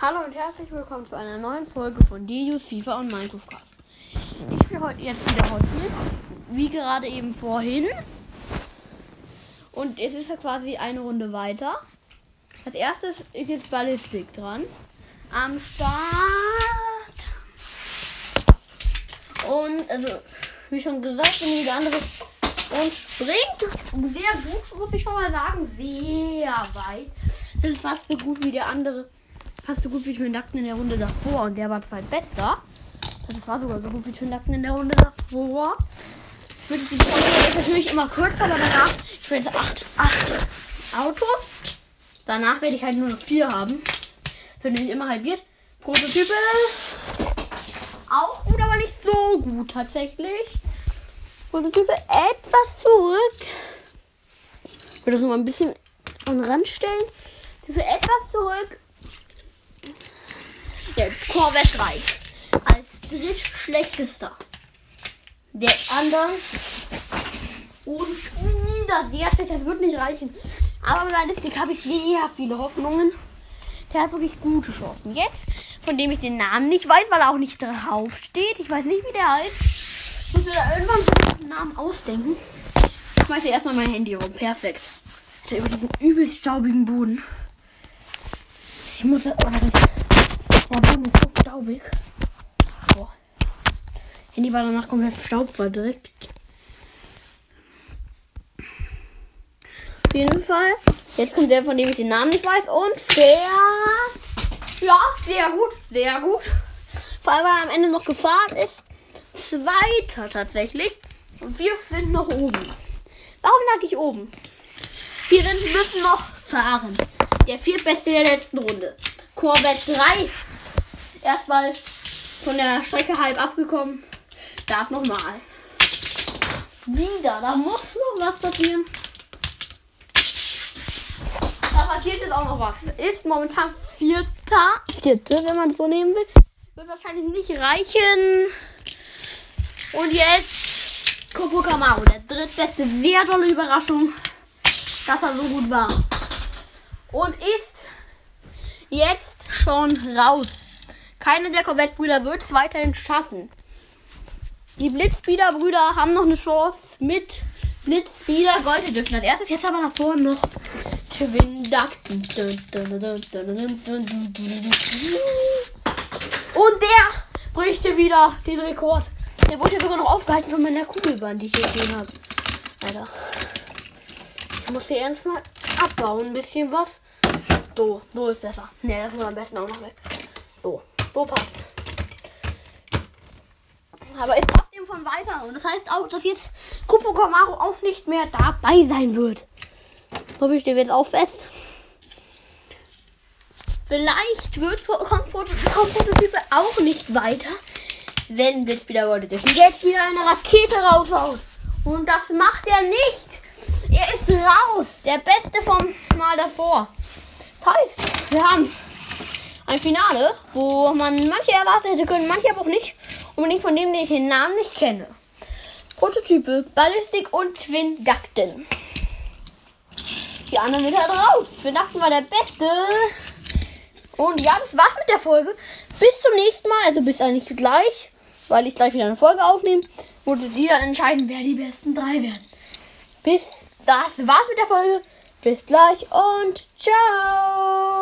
Hallo und herzlich willkommen zu einer neuen Folge von Dius, FIFA und Minecraft Cast. Ich spiele heute jetzt wieder heute mit, wie gerade eben vorhin. Und es ist ja quasi eine Runde weiter. Als erstes ist jetzt Ballistik dran. Am Start. Und also, wie schon gesagt, bin ich der andere und springt sehr gut, muss ich schon mal sagen. Sehr weit. Das ist fast so gut wie der andere. Fast so gut wie Twin Duckten in der Runde davor. Und der war zweitbester. Das war sogar so gut wie Twin Duckten in der Runde davor. Wird die Folge ist natürlich immer kürzer, aber danach, ich werde acht, acht Autos. Danach werde ich halt nur noch vier haben. Wenn ich immer halbiert. Prototype. Auch gut, aber nicht so gut tatsächlich. Prototype etwas zurück. Ich würde das noch mal ein bisschen an den Rand stellen. Für etwas zurück. Jetzt Corvette 3. Als drittschlechtester. Der andere. Und wieder sehr schlecht. Das wird nicht reichen. Aber bei Ballistik habe ich sehr viele Hoffnungen. Der hat wirklich gute Chancen. Jetzt, von dem ich den Namen nicht weiß, weil er auch nicht drauf steht. Ich weiß nicht, wie der heißt. Ich muss mir da irgendwann einen Namen ausdenken. Ich schmeiße erstmal mein Handy rum. Perfekt. Hat er über diesen übelst staubigen Boden. Ich muss. Oh, das ist, der Boden ist so staubig. Boah. Handy war danach komplett staubverdreckt. Auf jeden Fall. Jetzt kommt der, von dem ich den Namen nicht weiß. Und der. Ja, sehr gut. Sehr gut. Vor allem, weil er am Ende noch gefahren ist. Zweiter tatsächlich. Und wir sind noch oben. Warum lag ich oben? Wir müssen noch fahren. Der viertbeste der letzten Runde. Corvette 3. Erstmal von der Strecke halb abgekommen. Darf nochmal. Wieder. Da muss noch was passieren. Da passiert jetzt auch noch was. Ist momentan vierter. Vierte, wenn man es so nehmen will. Wird wahrscheinlich nicht reichen. Und jetzt Copo Camaro. Der drittbeste. Sehr tolle Überraschung. Dass er so gut war. Und ist jetzt schon raus. Keine der Corvette-Brüder wird es weiterhin schaffen. Die Blitzspeeder-Brüder haben noch eine Chance mit Blitzspeeder Gold dürfen als erstes. Jetzt aber davor noch Twin Duckten. Und der bricht wieder den Rekord. Der wurde ja sogar noch aufgehalten von meiner Kugelbahn, die ich hier gesehen habe. Alter. Ich muss hier ernst mal abbauen, ein bisschen was. So, so ist besser. Ne, das muss am besten auch noch weg. So, so passt. Aber ist trotzdem von weiter. Und das heißt auch, dass jetzt Kupo Camaro auch nicht mehr dabei sein wird. So viel steht jetzt auch fest. Vielleicht wird kommt, auch nicht weiter, wenn Blitzspeeder World Edition jetzt wieder eine Rakete raushaut. Und das macht er nicht. Er ist raus. Der Beste vom Mal davor. Das heißt, wir haben ein Finale, wo man manche erwartet hätte können, manche aber auch nicht. Unbedingt von dem, den ich den Namen nicht kenne. Prototype, Ballistik und Twin Duckten. Die anderen sind halt raus. Twin Duckten war der Beste. Und ja, das war's mit der Folge. Bis zum nächsten Mal, also bis eigentlich gleich, weil ich gleich wieder eine Folge aufnehme, wurde sie dann entscheiden, wer die besten drei werden. Bis das war's mit der Folge. Bis gleich und ciao.